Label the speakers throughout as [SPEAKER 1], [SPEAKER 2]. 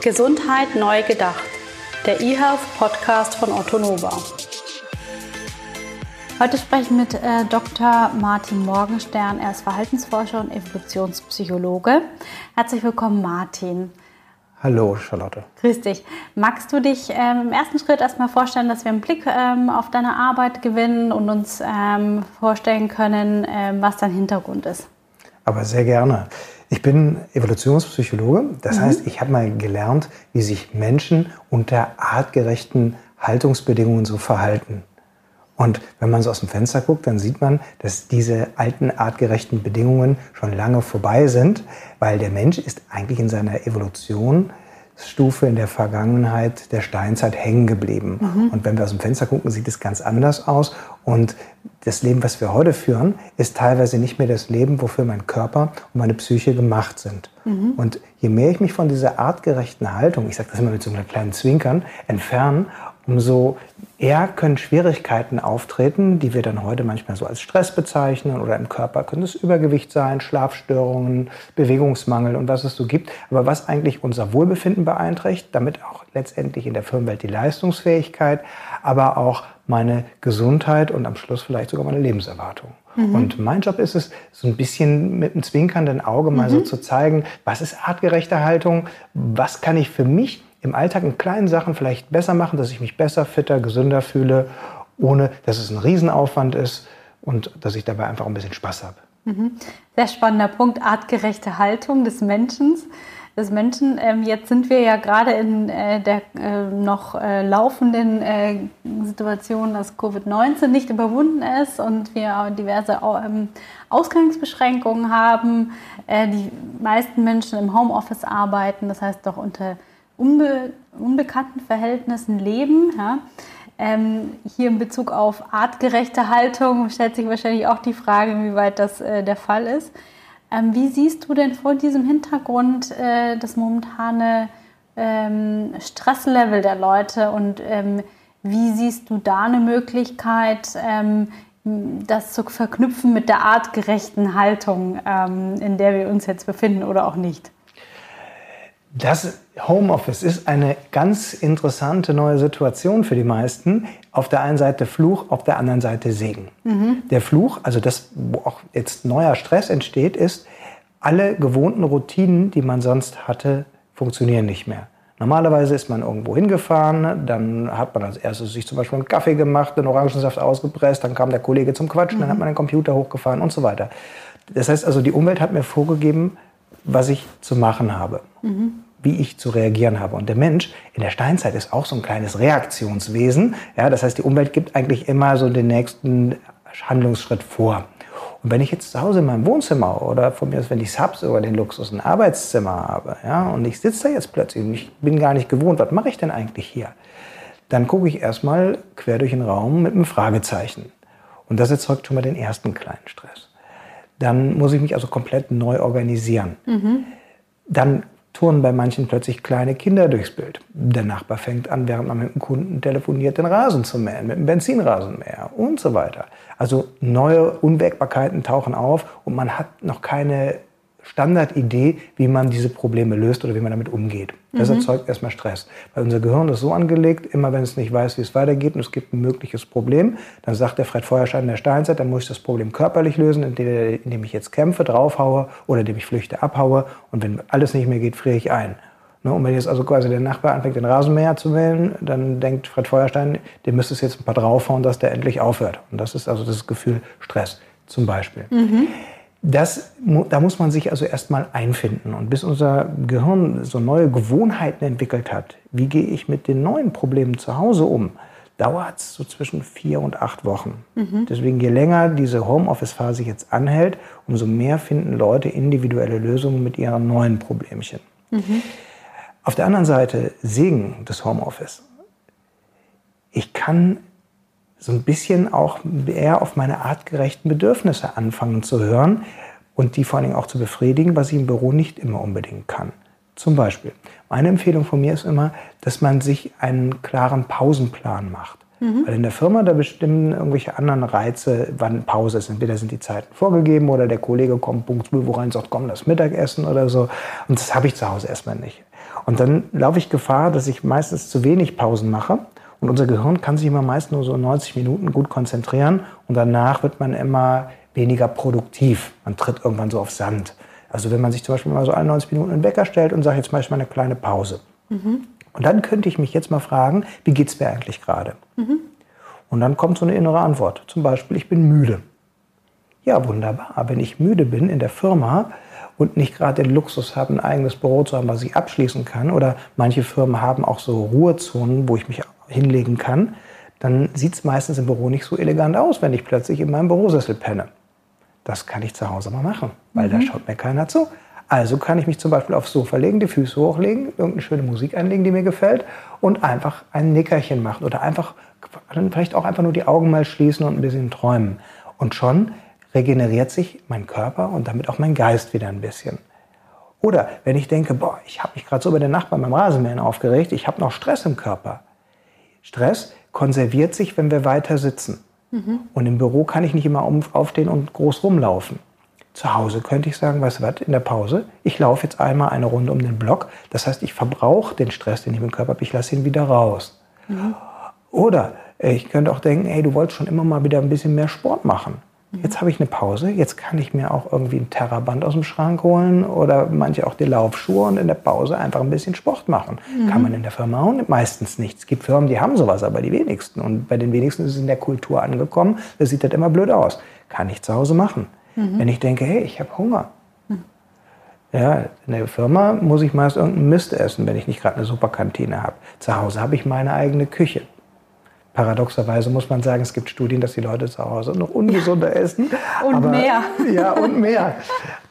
[SPEAKER 1] Gesundheit neu gedacht. Der eHealth Podcast von Otto Nova. Heute spreche ich mit äh, Dr. Martin Morgenstern. Er ist Verhaltensforscher und Evolutionspsychologe. Herzlich willkommen, Martin.
[SPEAKER 2] Hallo, Charlotte.
[SPEAKER 1] Grüß dich. Magst du dich ähm, im ersten Schritt erstmal vorstellen, dass wir einen Blick ähm, auf deine Arbeit gewinnen und uns ähm, vorstellen können, ähm, was dein Hintergrund ist?
[SPEAKER 2] Aber sehr gerne. Ich bin Evolutionspsychologe. Das mhm. heißt, ich habe mal gelernt, wie sich Menschen unter artgerechten Haltungsbedingungen so verhalten. Und wenn man so aus dem Fenster guckt, dann sieht man, dass diese alten artgerechten Bedingungen schon lange vorbei sind, weil der Mensch ist eigentlich in seiner Evolutionsstufe in der Vergangenheit der Steinzeit hängen geblieben. Mhm. Und wenn wir aus dem Fenster gucken, sieht es ganz anders aus. Und das Leben, was wir heute führen, ist teilweise nicht mehr das Leben, wofür mein Körper und meine Psyche gemacht sind. Mhm. Und je mehr ich mich von dieser artgerechten Haltung, ich sage das immer mit so einem kleinen Zwinkern, entfernen umso eher können Schwierigkeiten auftreten, die wir dann heute manchmal so als Stress bezeichnen oder im Körper können es Übergewicht sein, Schlafstörungen, Bewegungsmangel und was es so gibt. Aber was eigentlich unser Wohlbefinden beeinträchtigt, damit auch letztendlich in der Firmenwelt die Leistungsfähigkeit, aber auch meine Gesundheit und am Schluss vielleicht sogar meine Lebenserwartung. Mhm. Und mein Job ist es, so ein bisschen mit einem zwinkernden Auge mal mhm. so zu zeigen, was ist artgerechte Haltung, was kann ich für mich im Alltag in kleinen Sachen vielleicht besser machen, dass ich mich besser, fitter, gesünder fühle, ohne dass es ein Riesenaufwand ist und dass ich dabei einfach ein bisschen Spaß habe.
[SPEAKER 1] Mhm. Sehr spannender Punkt, artgerechte Haltung des Menschen. Des Menschen. Ähm, jetzt sind wir ja gerade in äh, der äh, noch äh, laufenden äh, Situation, dass Covid-19 nicht überwunden ist und wir diverse ähm, Ausgangsbeschränkungen haben. Die meisten Menschen im Homeoffice arbeiten, das heißt doch unter unbe unbekannten Verhältnissen leben. Ja? Ähm, hier in Bezug auf artgerechte Haltung stellt sich wahrscheinlich auch die Frage, inwieweit das äh, der Fall ist. Ähm, wie siehst du denn vor diesem Hintergrund äh, das momentane ähm, Stresslevel der Leute und ähm, wie siehst du da eine Möglichkeit, ähm, das zu verknüpfen mit der artgerechten Haltung, ähm, in der wir uns jetzt befinden oder auch nicht?
[SPEAKER 2] Das Homeoffice ist eine ganz interessante neue Situation für die meisten. Auf der einen Seite Fluch, auf der anderen Seite Segen. Mhm. Der Fluch, also das, wo auch jetzt neuer Stress entsteht, ist, alle gewohnten Routinen, die man sonst hatte, funktionieren nicht mehr. Normalerweise ist man irgendwo hingefahren, dann hat man als erstes sich zum Beispiel einen Kaffee gemacht, den Orangensaft ausgepresst, dann kam der Kollege zum Quatschen, mhm. dann hat man den Computer hochgefahren und so weiter. Das heißt also, die Umwelt hat mir vorgegeben, was ich zu machen habe. Mhm. Wie ich zu reagieren habe. Und der Mensch in der Steinzeit ist auch so ein kleines Reaktionswesen. Ja, das heißt, die Umwelt gibt eigentlich immer so den nächsten Handlungsschritt vor. Und wenn ich jetzt zu Hause in meinem Wohnzimmer oder von mir aus, wenn ich Subs oder den Luxus ein Arbeitszimmer habe, ja, und ich sitze da jetzt plötzlich und ich bin gar nicht gewohnt, was mache ich denn eigentlich hier? Dann gucke ich erstmal quer durch den Raum mit einem Fragezeichen. Und das erzeugt schon mal den ersten kleinen Stress dann muss ich mich also komplett neu organisieren. Mhm. Dann turnen bei manchen plötzlich kleine Kinder durchs Bild. Der Nachbar fängt an, während man mit dem Kunden telefoniert, den Rasen zu mähen, mit dem Benzinrasenmäher und so weiter. Also neue Unwägbarkeiten tauchen auf und man hat noch keine Standardidee, wie man diese Probleme löst oder wie man damit umgeht. Das mhm. erzeugt erstmal Stress. Weil unser Gehirn ist so angelegt, immer wenn es nicht weiß, wie es weitergeht und es gibt ein mögliches Problem, dann sagt der Fred Feuerstein in der Steinzeit, dann muss ich das Problem körperlich lösen, indem, indem ich jetzt kämpfe, draufhaue oder indem ich flüchte, abhaue. Und wenn alles nicht mehr geht, friere ich ein. Ne, und wenn jetzt also quasi der Nachbar anfängt, den Rasenmäher zu wählen, dann denkt Fred Feuerstein, dem müsste es jetzt ein paar draufhauen, dass der endlich aufhört. Und das ist also das Gefühl Stress zum Beispiel. Mhm. Das, da muss man sich also erstmal einfinden. Und bis unser Gehirn so neue Gewohnheiten entwickelt hat, wie gehe ich mit den neuen Problemen zu Hause um, dauert es so zwischen vier und acht Wochen. Mhm. Deswegen, je länger diese Homeoffice-Phase jetzt anhält, umso mehr finden Leute individuelle Lösungen mit ihren neuen Problemchen. Mhm. Auf der anderen Seite Segen des Homeoffice. Ich kann so ein bisschen auch eher auf meine artgerechten Bedürfnisse anfangen zu hören und die vor allen Dingen auch zu befriedigen, was ich im Büro nicht immer unbedingt kann. Zum Beispiel, meine Empfehlung von mir ist immer, dass man sich einen klaren Pausenplan macht. Mhm. Weil in der Firma, da bestimmen irgendwelche anderen Reize, wann Pause ist. Entweder sind die Zeiten vorgegeben oder der Kollege kommt Punkt 12 Uhr rein und sagt, komm, das Mittagessen oder so. Und das habe ich zu Hause erstmal nicht. Und dann laufe ich Gefahr, dass ich meistens zu wenig Pausen mache. Und unser Gehirn kann sich immer meist nur so 90 Minuten gut konzentrieren und danach wird man immer weniger produktiv. Man tritt irgendwann so auf Sand. Also wenn man sich zum Beispiel mal so alle 90 Minuten einen Wecker stellt und sagt, jetzt mache ich mal eine kleine Pause. Mhm. Und dann könnte ich mich jetzt mal fragen, wie geht es mir eigentlich gerade? Mhm. Und dann kommt so eine innere Antwort. Zum Beispiel, ich bin müde. Ja, wunderbar. Wenn ich müde bin in der Firma und nicht gerade den Luxus habe, ein eigenes Büro zu haben, was ich abschließen kann, oder manche Firmen haben auch so Ruhezonen, wo ich mich hinlegen kann, dann sieht es meistens im Büro nicht so elegant aus, wenn ich plötzlich in meinem Bürosessel penne. Das kann ich zu Hause mal machen, weil mhm. da schaut mir keiner zu. Also kann ich mich zum Beispiel aufs Sofa legen, die Füße hochlegen, irgendeine schöne Musik einlegen, die mir gefällt und einfach ein Nickerchen machen oder einfach vielleicht auch einfach nur die Augen mal schließen und ein bisschen träumen. Und schon regeneriert sich mein Körper und damit auch mein Geist wieder ein bisschen. Oder wenn ich denke, boah, ich habe mich gerade so über den Nachbarn beim Rasenmähen aufgeregt, ich habe noch Stress im Körper. Stress konserviert sich, wenn wir weiter sitzen. Mhm. Und im Büro kann ich nicht immer aufstehen und groß rumlaufen. Zu Hause könnte ich sagen, weißt du was, in der Pause, ich laufe jetzt einmal eine Runde um den Block. Das heißt, ich verbrauche den Stress, den ich im Körper habe, ich lasse ihn wieder raus. Mhm. Oder ich könnte auch denken, hey, du wolltest schon immer mal wieder ein bisschen mehr Sport machen. Jetzt habe ich eine Pause, jetzt kann ich mir auch irgendwie ein Terraband aus dem Schrank holen oder manche auch die Laufschuhe und in der Pause einfach ein bisschen Sport machen. Mhm. Kann man in der Firma auch meistens nicht. Es gibt Firmen, die haben sowas, aber die wenigsten. Und bei den wenigsten ist es in der Kultur angekommen, das sieht halt immer blöd aus. Kann ich zu Hause machen. Mhm. Wenn ich denke, hey, ich habe Hunger. Mhm. Ja, in der Firma muss ich meist irgendeinen Mist essen, wenn ich nicht gerade eine Superkantine habe. Zu Hause habe ich meine eigene Küche. Paradoxerweise muss man sagen, es gibt Studien, dass die Leute zu Hause noch ungesunder essen.
[SPEAKER 1] Und
[SPEAKER 2] aber,
[SPEAKER 1] mehr.
[SPEAKER 2] Ja, und mehr.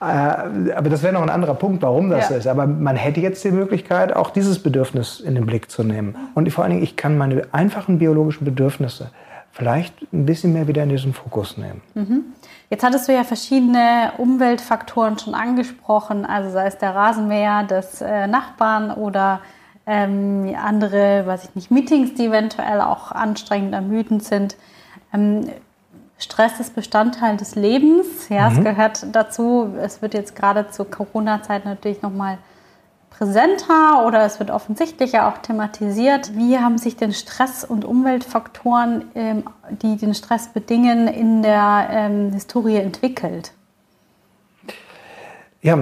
[SPEAKER 2] Äh, aber das wäre noch ein anderer Punkt, warum das ja. ist. Aber man hätte jetzt die Möglichkeit, auch dieses Bedürfnis in den Blick zu nehmen. Und vor allen Dingen, ich kann meine einfachen biologischen Bedürfnisse vielleicht ein bisschen mehr wieder in diesen Fokus nehmen.
[SPEAKER 1] Mhm. Jetzt hattest du ja verschiedene Umweltfaktoren schon angesprochen, also sei es der Rasenmäher des äh, Nachbarn oder ähm, andere, weiß ich nicht, Meetings, die eventuell auch anstrengend, ermüdend sind. Ähm, Stress ist Bestandteil des Lebens, ja, mhm. es gehört dazu. Es wird jetzt gerade zur Corona-Zeit natürlich nochmal präsenter oder es wird offensichtlicher auch thematisiert. Wie haben sich denn Stress und Umweltfaktoren, ähm, die den Stress bedingen, in der ähm, Historie entwickelt?
[SPEAKER 2] Ja,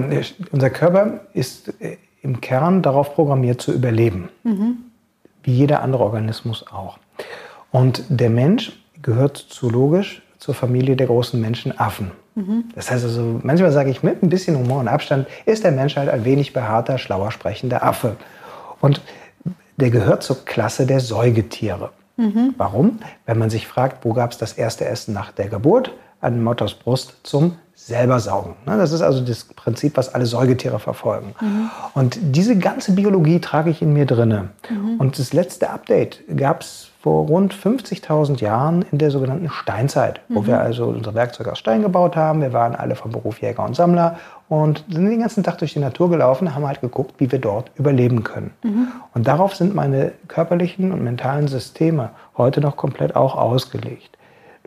[SPEAKER 2] unser Körper ist äh, im Kern darauf programmiert zu überleben. Mhm. Wie jeder andere Organismus auch. Und der Mensch gehört zoologisch zur Familie der großen Menschen Affen. Mhm. Das heißt also, manchmal sage ich mit ein bisschen Humor und Abstand, ist der Mensch halt ein wenig behaarter, schlauer sprechender Affe. Und der gehört zur Klasse der Säugetiere. Mhm. Warum? Wenn man sich fragt, wo gab es das erste Essen nach der Geburt? An Mutters Brust zum selber saugen. Ne, das ist also das Prinzip, was alle Säugetiere verfolgen. Mhm. Und diese ganze Biologie trage ich in mir drinne. Mhm. Und das letzte Update gab es vor rund 50.000 Jahren in der sogenannten Steinzeit, wo mhm. wir also unsere Werkzeuge aus Stein gebaut haben. Wir waren alle vom Beruf Jäger und Sammler und sind den ganzen Tag durch die Natur gelaufen, haben halt geguckt, wie wir dort überleben können. Mhm. Und darauf sind meine körperlichen und mentalen Systeme heute noch komplett auch ausgelegt.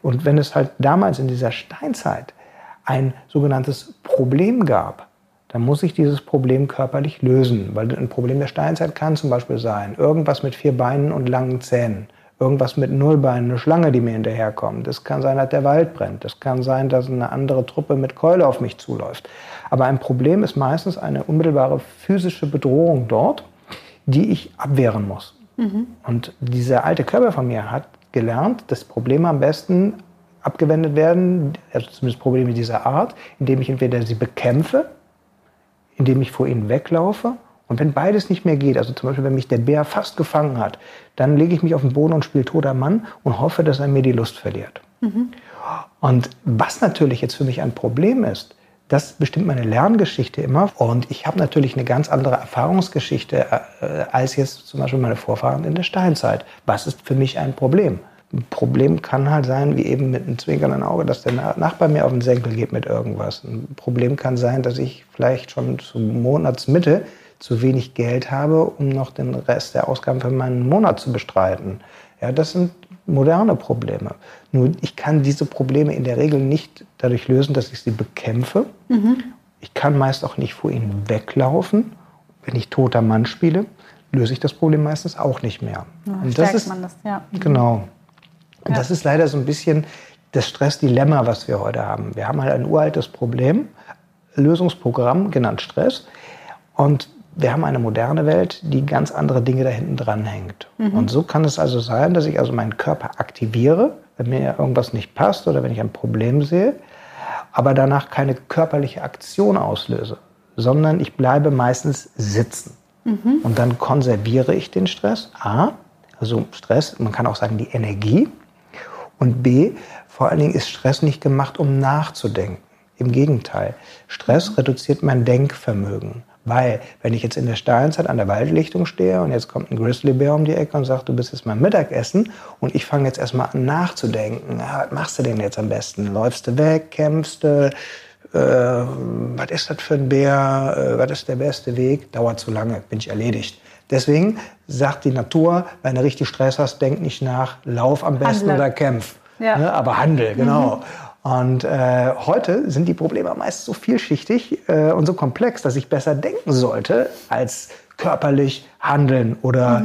[SPEAKER 2] Und wenn es halt damals in dieser Steinzeit ein sogenanntes Problem gab, dann muss ich dieses Problem körperlich lösen. Weil ein Problem der Steinzeit kann zum Beispiel sein, irgendwas mit vier Beinen und langen Zähnen. Irgendwas mit Nullbeinen, eine Schlange, die mir hinterherkommt. Es kann sein, dass der Wald brennt. Es kann sein, dass eine andere Truppe mit Keule auf mich zuläuft. Aber ein Problem ist meistens eine unmittelbare physische Bedrohung dort, die ich abwehren muss. Mhm. Und dieser alte Körper von mir hat gelernt, das Problem am besten abgewendet werden, also zumindest Probleme dieser Art, indem ich entweder sie bekämpfe, indem ich vor ihnen weglaufe. Und wenn beides nicht mehr geht, also zum Beispiel, wenn mich der Bär fast gefangen hat, dann lege ich mich auf den Boden und spiele toter Mann und hoffe, dass er mir die Lust verliert. Mhm. Und was natürlich jetzt für mich ein Problem ist, das bestimmt meine Lerngeschichte immer. Und ich habe natürlich eine ganz andere Erfahrungsgeschichte äh, als jetzt zum Beispiel meine Vorfahren in der Steinzeit. Was ist für mich ein Problem? Ein Problem kann halt sein, wie eben mit einem zwinkernden Auge, dass der Nachbar mir auf den Senkel geht mit irgendwas. Ein Problem kann sein, dass ich vielleicht schon zum Monatsmitte zu wenig Geld habe, um noch den Rest der Ausgaben für meinen Monat zu bestreiten. Ja, das sind moderne Probleme. Nur ich kann diese Probleme in der Regel nicht dadurch lösen, dass ich sie bekämpfe. Mhm. Ich kann meist auch nicht vor ihnen weglaufen wenn ich toter Mann spiele, löse ich das Problem meistens auch nicht mehr.
[SPEAKER 1] Ja,
[SPEAKER 2] und das ist,
[SPEAKER 1] man das, ja.
[SPEAKER 2] Genau. Und
[SPEAKER 1] Ja.
[SPEAKER 2] das ist leider so ein bisschen das Stressdilemma, was wir heute haben. Wir haben halt ein uraltes Problem, Lösungsprogramm, genannt Stress. Und wir haben eine moderne Welt, die ganz andere Dinge da hinten dran hängt. Und so kann es also sein, dass ich also meinen Körper aktiviere, wenn mir irgendwas nicht passt oder wenn ich ein Problem sehe, aber danach keine körperliche Aktion auslöse, sondern ich bleibe meistens sitzen. Und dann konserviere ich den Stress. A, also Stress, man kann auch sagen die Energie. Und B, vor allen Dingen ist Stress nicht gemacht, um nachzudenken. Im Gegenteil, Stress reduziert mein Denkvermögen. Weil, wenn ich jetzt in der Steinzeit an der Waldlichtung stehe und jetzt kommt ein Grizzlybär um die Ecke und sagt, du bist jetzt mal Mittagessen und ich fange jetzt erstmal an nachzudenken, ja, was machst du denn jetzt am besten? Läufst du weg, kämpfst du, äh, was ist das für ein Bär, äh, was ist der beste Weg? Dauert zu lange, bin ich erledigt. Deswegen sagt die Natur, wenn du richtig Stress hast, denk nicht nach, lauf am besten
[SPEAKER 1] Handle.
[SPEAKER 2] oder kämpf.
[SPEAKER 1] Ja.
[SPEAKER 2] Ne, aber handel, genau. Und äh, heute sind die Probleme meist so vielschichtig äh, und so komplex, dass ich besser denken sollte, als körperlich handeln oder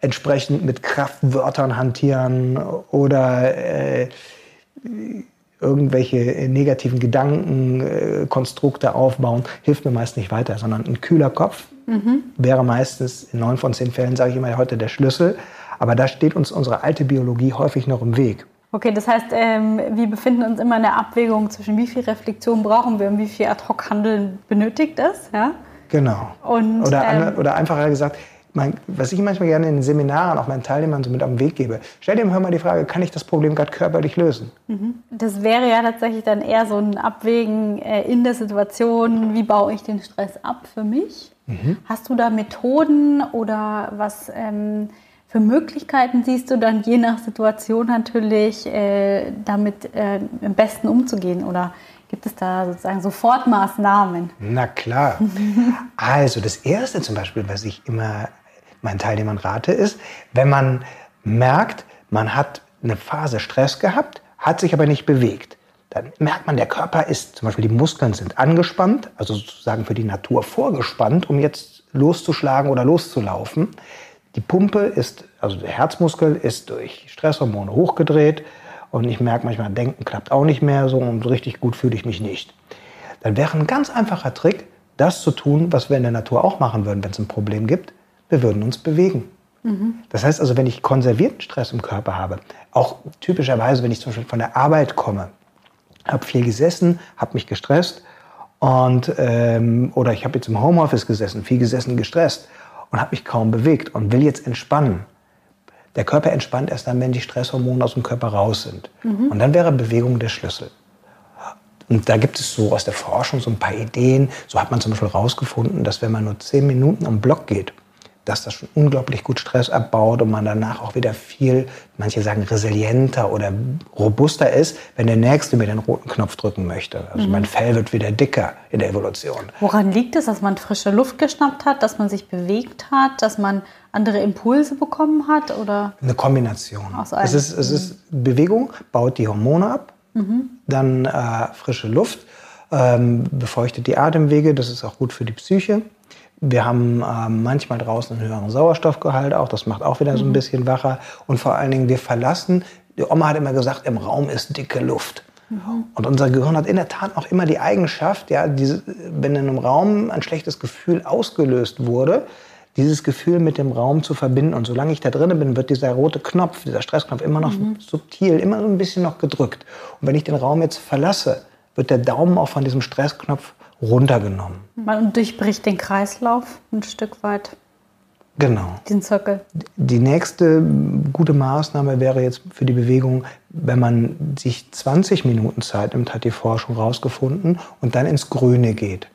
[SPEAKER 2] entsprechend mit Kraftwörtern hantieren oder äh, irgendwelche äh, negativen Gedanken, äh, Konstrukte aufbauen, hilft mir meist nicht weiter, sondern ein kühler Kopf wäre meistens in neun von zehn Fällen, sage ich immer, heute der Schlüssel. Aber da steht uns unsere alte Biologie häufig noch im Weg.
[SPEAKER 1] Okay, das heißt, ähm, wir befinden uns immer in der Abwägung zwischen wie viel Reflexion brauchen wir und wie viel Ad-Hoc-Handeln benötigt es. Ja?
[SPEAKER 2] Genau.
[SPEAKER 1] Und,
[SPEAKER 2] oder,
[SPEAKER 1] ähm,
[SPEAKER 2] oder einfacher gesagt, mein, was ich manchmal gerne in den Seminaren auch meinen Teilnehmern so mit auf den Weg gebe, stell dir mal die Frage, kann ich das Problem gerade körperlich lösen?
[SPEAKER 1] Das wäre ja tatsächlich dann eher so ein Abwägen äh, in der Situation, wie baue ich den Stress ab für mich? Hast du da Methoden oder was ähm, für Möglichkeiten siehst du dann je nach Situation natürlich äh, damit äh, am besten umzugehen? Oder gibt es da sozusagen Sofortmaßnahmen?
[SPEAKER 2] Na klar. Also das Erste zum Beispiel, was ich immer meinen Teilnehmern rate, ist, wenn man merkt, man hat eine Phase Stress gehabt, hat sich aber nicht bewegt. Dann merkt man, der Körper ist, zum Beispiel die Muskeln sind angespannt, also sozusagen für die Natur vorgespannt, um jetzt loszuschlagen oder loszulaufen. Die Pumpe ist, also der Herzmuskel ist durch Stresshormone hochgedreht und ich merke manchmal, Denken klappt auch nicht mehr so und richtig gut fühle ich mich nicht dann wäre ein ganz einfacher Trick, das zu tun, was wir in der Natur auch machen würden, wenn es ein Problem gibt. Wir würden uns bewegen. Das heißt also, wenn ich konservierten Stress im Körper habe, auch typischerweise, wenn ich zum Beispiel von der Arbeit komme, habe viel gesessen, habe mich gestresst und ähm, oder ich habe jetzt im Homeoffice gesessen, viel gesessen, gestresst und habe mich kaum bewegt und will jetzt entspannen. Der Körper entspannt erst dann, wenn die Stresshormone aus dem Körper raus sind. Und dann wäre Bewegung der Schlüssel. Und da gibt es so aus der Forschung so ein paar Ideen. So hat man zum Beispiel herausgefunden, dass wenn man nur zehn Minuten am Block geht, dass das schon unglaublich gut Stress abbaut und man danach auch wieder viel, manche sagen resilienter oder robuster ist, wenn der Nächste mir den roten Knopf drücken möchte. Also mein Fell wird wieder dicker in der Evolution.
[SPEAKER 1] Woran liegt es, dass man frische Luft geschnappt hat, dass man sich bewegt hat, dass man andere Impulse bekommen hat? Oder
[SPEAKER 2] Eine Kombination.
[SPEAKER 1] Aus
[SPEAKER 2] es
[SPEAKER 1] allem.
[SPEAKER 2] ist, es ist Bewegung, baut die Hormone ab, dann äh, frische Luft, ähm, befeuchtet die Atemwege, das ist auch gut für die Psyche. Wir haben ähm, manchmal draußen einen höheren Sauerstoffgehalt auch, das macht auch wieder so ein bisschen wacher. Und vor allen Dingen, wir verlassen, die Oma hat immer gesagt, im Raum ist dicke Luft. Und unser Gehirn hat in der Tat auch immer die Eigenschaft, ja, diese, wenn in einem Raum ein schlechtes Gefühl ausgelöst wurde, dieses Gefühl mit dem Raum zu verbinden. Und solange ich da drinnen bin, wird dieser rote Knopf, dieser Stressknopf immer noch subtil, immer so ein bisschen noch gedrückt. Und wenn ich den Raum jetzt verlasse, wird der Daumen auch von diesem Stressknopf runtergenommen.
[SPEAKER 1] man durchbricht den Kreislauf ein Stück weit,
[SPEAKER 2] Genau.
[SPEAKER 1] den Zirkel.
[SPEAKER 2] Die nächste gute Maßnahme wäre jetzt für die Bewegung, wenn man sich 20 Minuten Zeit nimmt, hat die Forschung rausgefunden, und dann ins Grüne geht.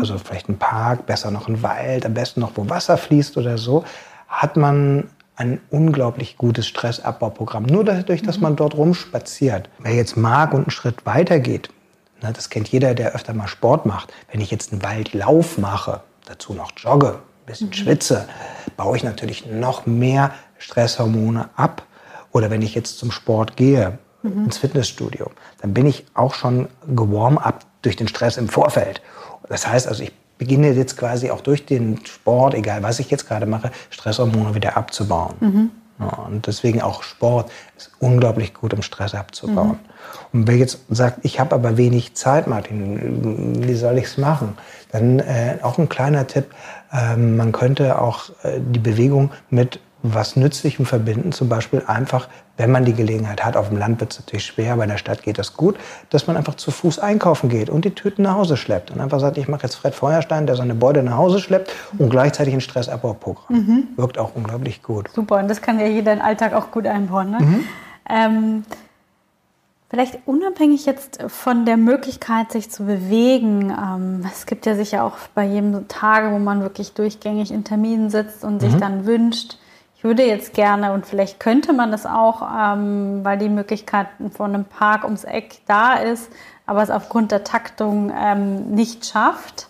[SPEAKER 2] Also vielleicht ein Park, besser noch ein Wald, am besten noch, wo Wasser fließt oder so, hat man ein unglaublich gutes Stressabbauprogramm. Nur dadurch, dass man dort rumspaziert. Wer jetzt mag und einen Schritt weiter geht, das kennt jeder, der öfter mal Sport macht. Wenn ich jetzt einen Waldlauf mache, dazu noch jogge, ein bisschen schwitze, baue ich natürlich noch mehr Stresshormone ab. Oder wenn ich jetzt zum Sport gehe, ins Fitnessstudio, dann bin ich auch schon gewarm up durch den Stress im Vorfeld. Das heißt also, ich beginne jetzt quasi auch durch den Sport, egal was ich jetzt gerade mache, Stresshormone wieder abzubauen. Mhm. Und deswegen auch Sport ist unglaublich gut, um Stress abzubauen. Mhm. Und wer jetzt sagt, ich habe aber wenig Zeit, Martin, wie soll ich es machen? Dann äh, auch ein kleiner Tipp, äh, man könnte auch äh, die Bewegung mit was Nützlichem verbinden, zum Beispiel einfach, wenn man die Gelegenheit hat, auf dem Land wird es natürlich schwer, aber in der Stadt geht das gut, dass man einfach zu Fuß einkaufen geht und die Tüten nach Hause schleppt und einfach sagt, ich mache jetzt Fred Feuerstein, der seine Beute nach Hause schleppt und gleichzeitig ein Stressabbauprogramm. Mhm. Wirkt auch unglaublich gut.
[SPEAKER 1] Super, und das kann ja jeder in den Alltag auch gut einbauen. Ne? Mhm. Ähm, Vielleicht unabhängig jetzt von der Möglichkeit, sich zu bewegen. Ähm, es gibt ja sicher auch bei jedem Tage, wo man wirklich durchgängig in Terminen sitzt und mhm. sich dann wünscht, ich würde jetzt gerne und vielleicht könnte man das auch, ähm, weil die Möglichkeit von einem Park ums Eck da ist, aber es aufgrund der Taktung ähm, nicht schafft.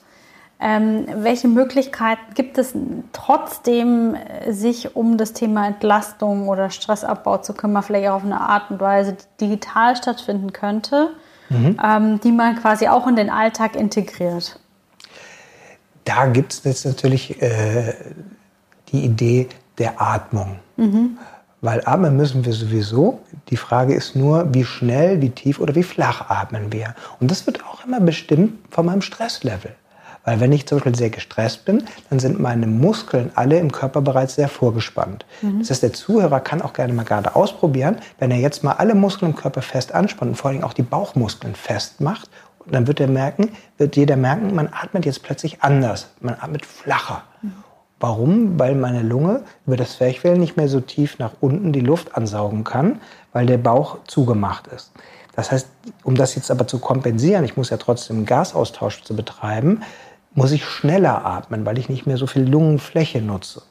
[SPEAKER 1] Ähm, welche Möglichkeiten gibt es trotzdem, äh, sich um das Thema Entlastung oder Stressabbau zu kümmern, vielleicht auch auf eine Art und Weise, die digital stattfinden könnte, mhm. ähm, die man quasi auch in den Alltag integriert?
[SPEAKER 2] Da gibt es jetzt natürlich äh, die Idee der Atmung. Mhm. Weil atmen müssen wir sowieso. Die Frage ist nur, wie schnell, wie tief oder wie flach atmen wir. Und das wird auch immer bestimmt von meinem Stresslevel. Weil wenn ich zum Beispiel sehr gestresst bin, dann sind meine Muskeln alle im Körper bereits sehr vorgespannt. Mhm. Das heißt, der Zuhörer kann auch gerne mal gerade ausprobieren, wenn er jetzt mal alle Muskeln im Körper fest anspannt und vor allem auch die Bauchmuskeln fest macht, dann wird er merken, wird jeder merken, man atmet jetzt plötzlich anders. Man atmet flacher. Mhm. Warum? Weil meine Lunge über das Zwerchfell nicht mehr so tief nach unten die Luft ansaugen kann, weil der Bauch zugemacht ist. Das heißt, um das jetzt aber zu kompensieren, ich muss ja trotzdem einen Gasaustausch zu betreiben, muss ich schneller atmen, weil ich nicht mehr so viel Lungenfläche nutze.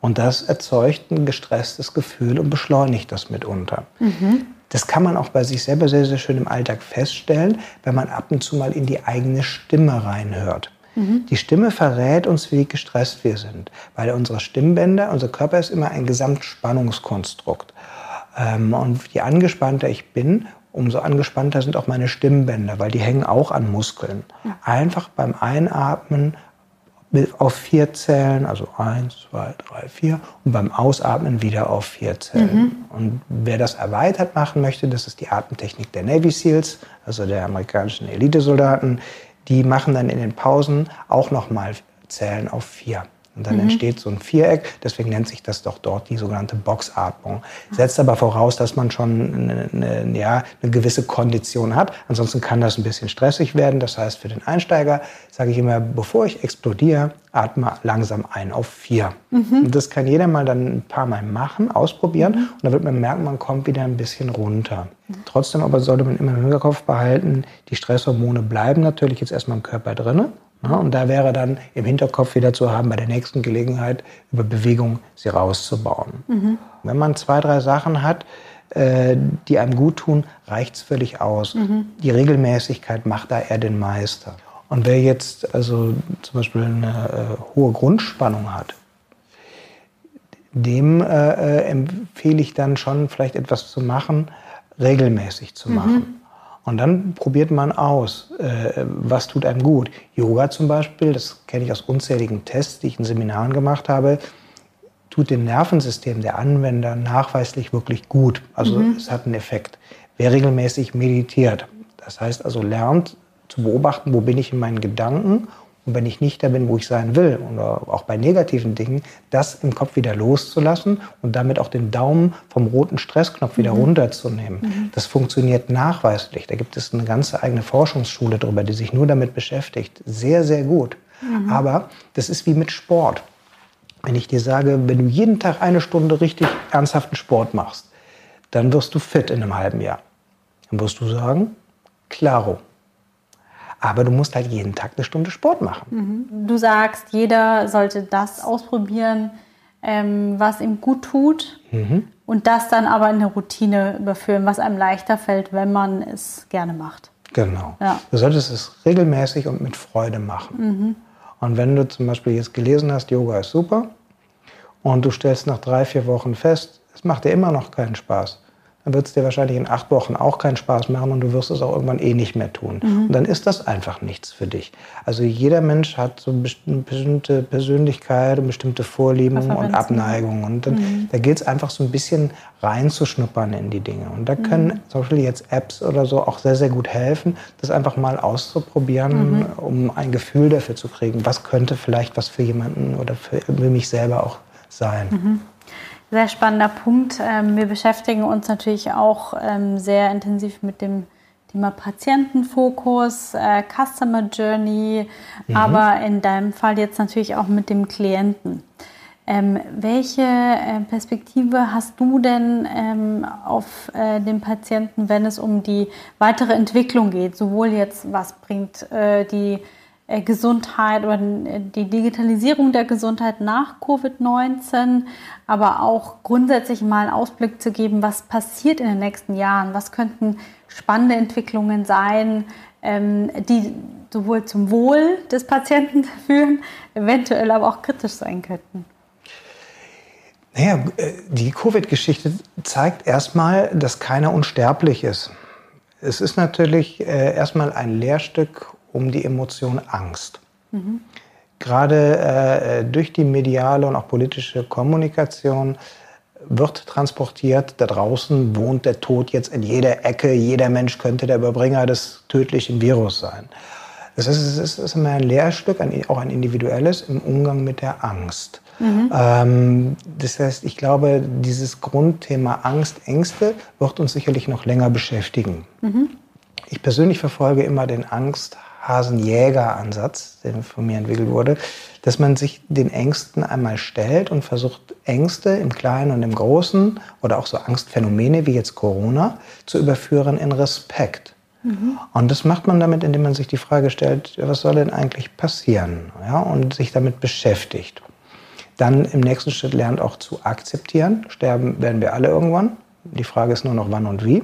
[SPEAKER 2] Und das erzeugt ein gestresstes Gefühl und beschleunigt das mitunter. Mhm. Das kann man auch bei sich selber sehr, sehr schön im Alltag feststellen, wenn man ab und zu mal in die eigene Stimme reinhört. Mhm. Die Stimme verrät uns, wie gestresst wir sind, weil unsere Stimmbänder, unser Körper ist immer ein Gesamtspannungskonstrukt. Ähm, und je angespannter ich bin, umso angespannter sind auch meine Stimmbänder, weil die hängen auch an Muskeln. Ja. Einfach beim Einatmen auf vier Zählen, also eins, zwei, drei, vier, und beim Ausatmen wieder auf vier Zählen. Mhm. Und wer das erweitert machen möchte, das ist die Atemtechnik der Navy SEALs, also der amerikanischen Elitesoldaten. Die machen dann in den Pausen auch nochmal Zählen auf vier. Und dann mhm. entsteht so ein Viereck, deswegen nennt sich das doch dort die sogenannte Boxatmung. Setzt aber voraus, dass man schon eine, eine, ja, eine gewisse Kondition hat. Ansonsten kann das ein bisschen stressig werden. Das heißt, für den Einsteiger sage ich immer, bevor ich explodiere, atme langsam ein auf vier. Mhm. Und das kann jeder mal dann ein paar Mal machen, ausprobieren. Mhm. Und dann wird man merken, man kommt wieder ein bisschen runter. Trotzdem aber sollte man immer im Hinterkopf behalten, die Stresshormone bleiben natürlich jetzt erstmal im Körper drin. Ja, und da wäre dann im Hinterkopf wieder zu haben, bei der nächsten Gelegenheit über Bewegung sie rauszubauen. Mhm. Wenn man zwei, drei Sachen hat, äh, die einem gut tun, reicht es völlig aus. Mhm. Die Regelmäßigkeit macht da eher den Meister. Und wer jetzt also zum Beispiel eine äh, hohe Grundspannung hat, dem äh, äh empfehle ich dann schon vielleicht etwas zu machen, regelmäßig zu machen. Mhm. Und dann probiert man aus, äh, was tut einem gut. Yoga zum Beispiel, das kenne ich aus unzähligen Tests, die ich in Seminaren gemacht habe, tut dem Nervensystem der Anwender nachweislich wirklich gut. Also mhm. es hat einen Effekt. Wer regelmäßig meditiert, das heißt also lernt zu beobachten, wo bin ich in meinen Gedanken und wenn ich nicht da bin, wo ich sein will, oder auch bei negativen Dingen, das im Kopf wieder loszulassen und damit auch den Daumen vom roten Stressknopf wieder mhm. runterzunehmen. Mhm. Das funktioniert nachweislich. Da gibt es eine ganze eigene Forschungsschule darüber, die sich nur damit beschäftigt. Sehr, sehr gut. Mhm. Aber das ist wie mit Sport. Wenn ich dir sage, wenn du jeden Tag eine Stunde richtig ernsthaften Sport machst, dann wirst du fit in einem halben Jahr. Dann wirst du sagen, klaro, aber du musst halt jeden Tag eine Stunde Sport machen.
[SPEAKER 1] Mhm. Du sagst, jeder sollte das ausprobieren, ähm, was ihm gut tut. Mhm. Und das dann aber in eine Routine überführen, was einem leichter fällt, wenn man es gerne macht.
[SPEAKER 2] Genau. Ja. Du solltest es regelmäßig und mit Freude machen. Mhm. Und wenn du zum Beispiel jetzt gelesen hast, Yoga ist super, und du stellst nach drei, vier Wochen fest, es macht dir immer noch keinen Spaß, dann wird es dir wahrscheinlich in acht Wochen auch keinen Spaß machen und du wirst es auch irgendwann eh nicht mehr tun. Mhm. Und dann ist das einfach nichts für dich. Also jeder Mensch hat so eine bestimmte Persönlichkeit und bestimmte Vorlieben und Abneigungen. Und dann, mhm. da gilt es einfach so ein bisschen reinzuschnuppern in die Dinge. Und da können mhm. zum Beispiel jetzt Apps oder so auch sehr, sehr gut helfen, das einfach mal auszuprobieren, mhm. um ein Gefühl dafür zu kriegen, was könnte vielleicht was für jemanden oder für mich selber auch sein.
[SPEAKER 1] Sehr spannender Punkt. Ähm, wir beschäftigen uns natürlich auch ähm, sehr intensiv mit dem Thema Patientenfokus, äh, Customer Journey, mhm. aber in deinem Fall jetzt natürlich auch mit dem Klienten. Ähm, welche äh, Perspektive hast du denn ähm, auf äh, den Patienten, wenn es um die weitere Entwicklung geht? Sowohl jetzt, was bringt äh, die Gesundheit oder äh, die Digitalisierung der Gesundheit nach Covid-19, aber auch grundsätzlich mal einen Ausblick zu geben, was passiert in den nächsten Jahren, was könnten spannende Entwicklungen sein, ähm, die sowohl zum Wohl des Patienten führen, eventuell aber auch kritisch sein könnten.
[SPEAKER 2] Naja, äh, die Covid-Geschichte zeigt erstmal, dass keiner unsterblich ist. Es ist natürlich erstmal ein Lehrstück um die Emotion Angst. Mhm. Gerade äh, durch die mediale und auch politische Kommunikation wird transportiert, da draußen wohnt der Tod jetzt in jeder Ecke, jeder Mensch könnte der Überbringer des tödlichen Virus sein. Das ist, es ist immer ein Lehrstück, ein, auch ein individuelles im Umgang mit der Angst. Mhm. Ähm, das heißt, ich glaube, dieses Grundthema Angst, Ängste wird uns sicherlich noch länger beschäftigen. Mhm. Ich persönlich verfolge immer den Angst, Hasenjäger-Ansatz, der von mir entwickelt wurde, dass man sich den Ängsten einmal stellt und versucht, Ängste im Kleinen und im Großen oder auch so Angstphänomene wie jetzt Corona zu überführen in Respekt. Mhm. Und das macht man damit, indem man sich die Frage stellt, was soll denn eigentlich passieren? Ja, und sich damit beschäftigt. Dann im nächsten Schritt lernt auch zu akzeptieren. Sterben werden wir alle irgendwann. Die Frage ist nur noch wann und wie.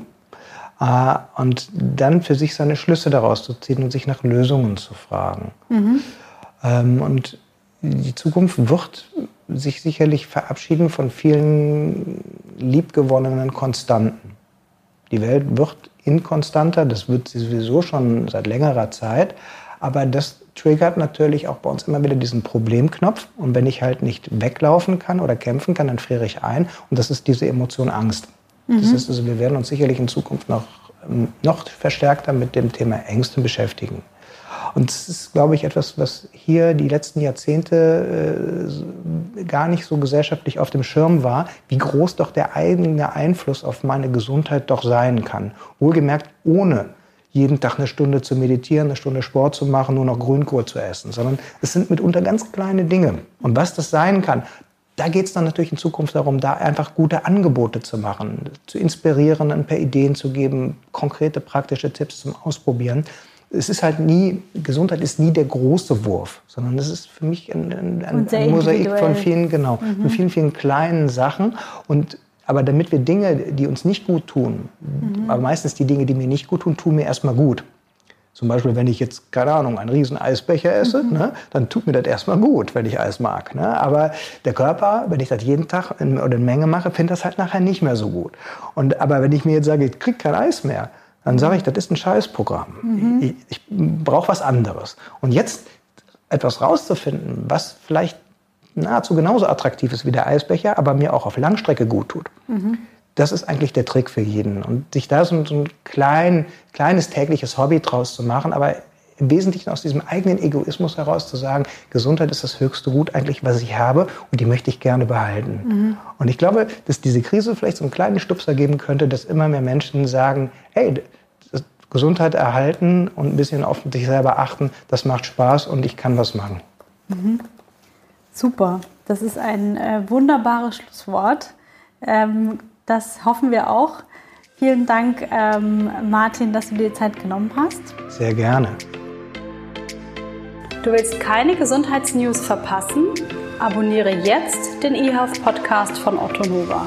[SPEAKER 2] Äh, und dann für sich seine Schlüsse daraus zu ziehen und sich nach Lösungen zu fragen. Mhm. Ähm, und die Zukunft wird sich sicherlich verabschieden von vielen liebgewonnenen Konstanten. Die Welt wird inkonstanter, das wird sie sowieso schon seit längerer Zeit, aber das triggert natürlich auch bei uns immer wieder diesen Problemknopf. Und wenn ich halt nicht weglaufen kann oder kämpfen kann, dann friere ich ein. Und das ist diese Emotion Angst. Mhm. Das heißt also, wir werden uns sicherlich in Zukunft noch, ähm, noch verstärkter mit dem Thema Ängste beschäftigen. Und das ist, glaube ich, etwas, was hier die letzten Jahrzehnte äh, gar nicht so gesellschaftlich auf dem Schirm war, wie groß doch der eigene Einfluss auf meine Gesundheit doch sein kann. Wohlgemerkt ohne jeden Tag eine Stunde zu meditieren, eine Stunde Sport zu machen, nur noch Grünkohl zu essen, sondern es sind mitunter ganz kleine Dinge. Und was das sein kann, da geht es dann natürlich in Zukunft darum, da einfach gute Angebote zu machen, zu inspirieren, ein paar Ideen zu geben, konkrete praktische Tipps zum Ausprobieren. Es ist halt nie, Gesundheit ist nie der große Wurf, sondern es ist für mich ein, ein, ein Mosaik von vielen, genau, mhm. von vielen, vielen kleinen Sachen. Und aber damit wir Dinge, die uns nicht gut tun, mhm. aber meistens die Dinge, die mir nicht gut tun, tun mir erstmal gut. Zum Beispiel, wenn ich jetzt, keine Ahnung, einen riesen Eisbecher esse, mhm. ne, dann tut mir das erstmal gut, wenn ich Eis mag. Ne? Aber der Körper, wenn ich das jeden Tag in, oder in Menge mache, findet das halt nachher nicht mehr so gut. Und, aber wenn ich mir jetzt sage, ich kriege kein Eis mehr, dann sage ich, das ist ein Scheißprogramm. Mhm. Ich, ich brauche was anderes. Und jetzt etwas rauszufinden, was vielleicht nahezu genauso attraktiv ist wie der Eisbecher, aber mir auch auf Langstrecke gut tut. Mhm das ist eigentlich der Trick für jeden. Und sich da so, so ein klein, kleines tägliches Hobby draus zu machen, aber im Wesentlichen aus diesem eigenen Egoismus heraus zu sagen, Gesundheit ist das höchste Gut eigentlich, was ich habe und die möchte ich gerne behalten. Mhm. Und ich glaube, dass diese Krise vielleicht so einen kleinen Stupser geben könnte, dass immer mehr Menschen sagen, hey, Gesundheit erhalten und ein bisschen auf sich selber achten, das macht Spaß und ich kann was machen.
[SPEAKER 1] Mhm. Super, das ist ein äh, wunderbares Schlusswort. Ähm, das hoffen wir auch. Vielen Dank, ähm, Martin, dass du dir Zeit genommen hast.
[SPEAKER 2] Sehr gerne.
[SPEAKER 1] Du willst keine Gesundheitsnews verpassen? Abonniere jetzt den eHealth Podcast von Otto Nova.